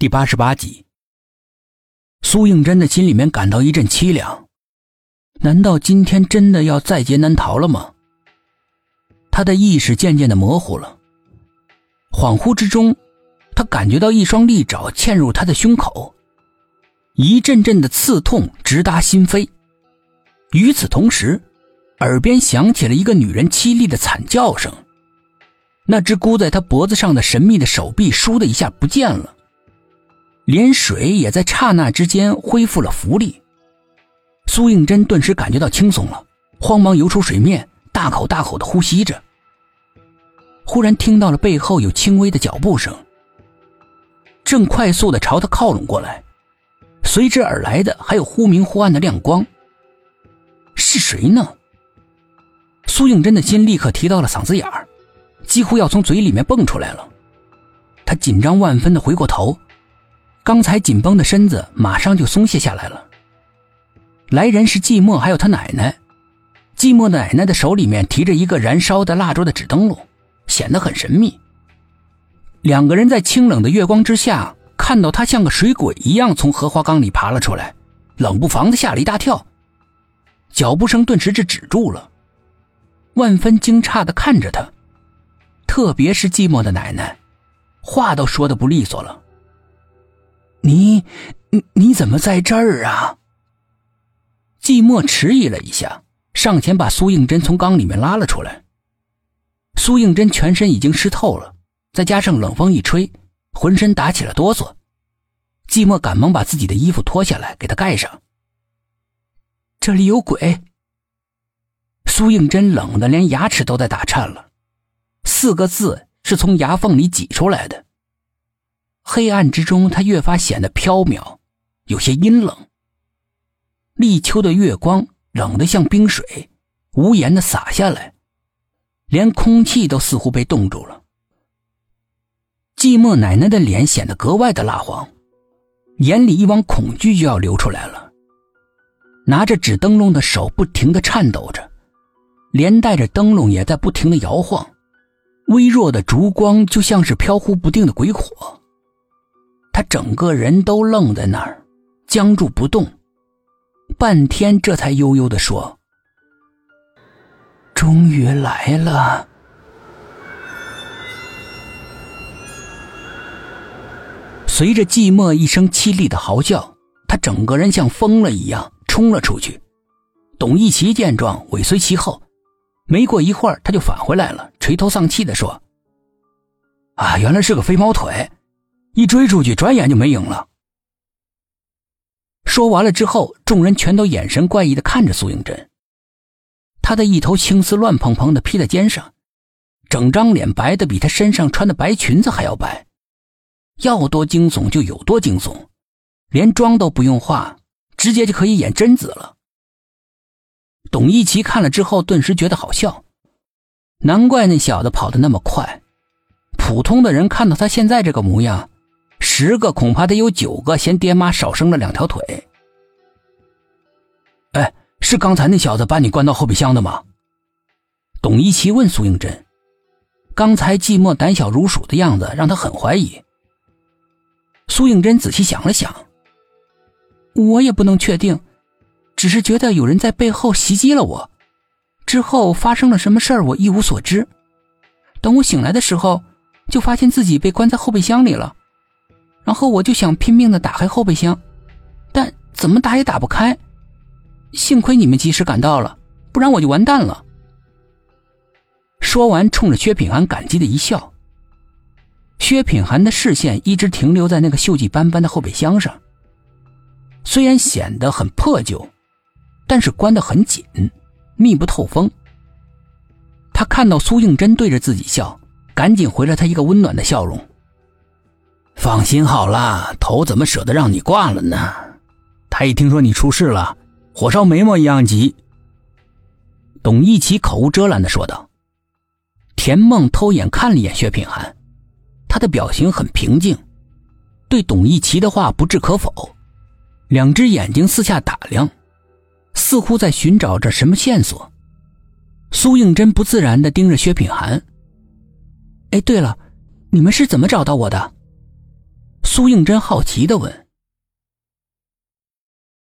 第八十八集，苏应真的心里面感到一阵凄凉。难道今天真的要在劫难逃了吗？他的意识渐渐的模糊了，恍惚之中，他感觉到一双利爪嵌入他的胸口，一阵阵的刺痛直达心扉。与此同时，耳边响起了一个女人凄厉的惨叫声，那只箍在他脖子上的神秘的手臂倏的一下不见了。连水也在刹那之间恢复了浮力，苏应真顿时感觉到轻松了，慌忙游出水面，大口大口的呼吸着。忽然听到了背后有轻微的脚步声，正快速的朝他靠拢过来，随之而来的还有忽明忽暗的亮光。是谁呢？苏应真的心立刻提到了嗓子眼儿，几乎要从嘴里面蹦出来了。他紧张万分的回过头。刚才紧绷的身子马上就松懈下来了。来人是季寞，还有他奶奶。季寞奶奶的手里面提着一个燃烧的蜡烛的纸灯笼，显得很神秘。两个人在清冷的月光之下，看到他像个水鬼一样从荷花缸里爬了出来，冷不防的吓了一大跳，脚步声顿时就止住了，万分惊诧的看着他，特别是季寞的奶奶，话都说的不利索了。你，你你怎么在这儿啊？季寞迟疑了一下，上前把苏应真从缸里面拉了出来。苏应真全身已经湿透了，再加上冷风一吹，浑身打起了哆嗦。季寞赶忙把自己的衣服脱下来给他盖上。这里有鬼！苏应真冷的连牙齿都在打颤了，四个字是从牙缝里挤出来的。黑暗之中，他越发显得飘渺，有些阴冷。立秋的月光冷得像冰水，无言的洒下来，连空气都似乎被冻住了。寂寞奶奶的脸显得格外的蜡黄，眼里一汪恐惧就要流出来了。拿着纸灯笼的手不停的颤抖着，连带着灯笼也在不停的摇晃，微弱的烛光就像是飘忽不定的鬼火。他整个人都愣在那儿，僵住不动，半天这才悠悠的说：“终于来了。”随着寂寞一声凄厉的嚎叫，他整个人像疯了一样冲了出去。董一奇见状尾随其后，没过一会儿他就返回来了，垂头丧气的说：“啊，原来是个飞毛腿。”一追出去，转眼就没影了。说完了之后，众人全都眼神怪异的看着苏应真。他的一头青丝乱蓬蓬的披在肩上，整张脸白的比他身上穿的白裙子还要白，要多惊悚就有多惊悚，连妆都不用化，直接就可以演贞子了。董一奇看了之后，顿时觉得好笑，难怪那小子跑得那么快。普通的人看到他现在这个模样。十个恐怕得有九个嫌爹妈少生了两条腿。哎，是刚才那小子把你关到后备箱的吗？董一奇问苏应真。刚才寂寞胆小如鼠的样子让他很怀疑。苏应真仔细想了想，我也不能确定，只是觉得有人在背后袭击了我，之后发生了什么事儿我一无所知。等我醒来的时候，就发现自己被关在后备箱里了。然后我就想拼命的打开后备箱，但怎么打也打不开。幸亏你们及时赶到了，不然我就完蛋了。说完，冲着薛品涵感激的一笑。薛品涵的视线一直停留在那个锈迹斑斑的后备箱上，虽然显得很破旧，但是关得很紧，密不透风。他看到苏应真对着自己笑，赶紧回了他一个温暖的笑容。放心好了，头怎么舍得让你挂了呢？他一听说你出事了，火烧眉毛一样急。董一奇口无遮拦的说道。田梦偷眼看了一眼薛品涵，他的表情很平静，对董一奇的话不置可否，两只眼睛四下打量，似乎在寻找着什么线索。苏应真不自然的盯着薛品涵。哎，对了，你们是怎么找到我的？苏应真好奇地问：“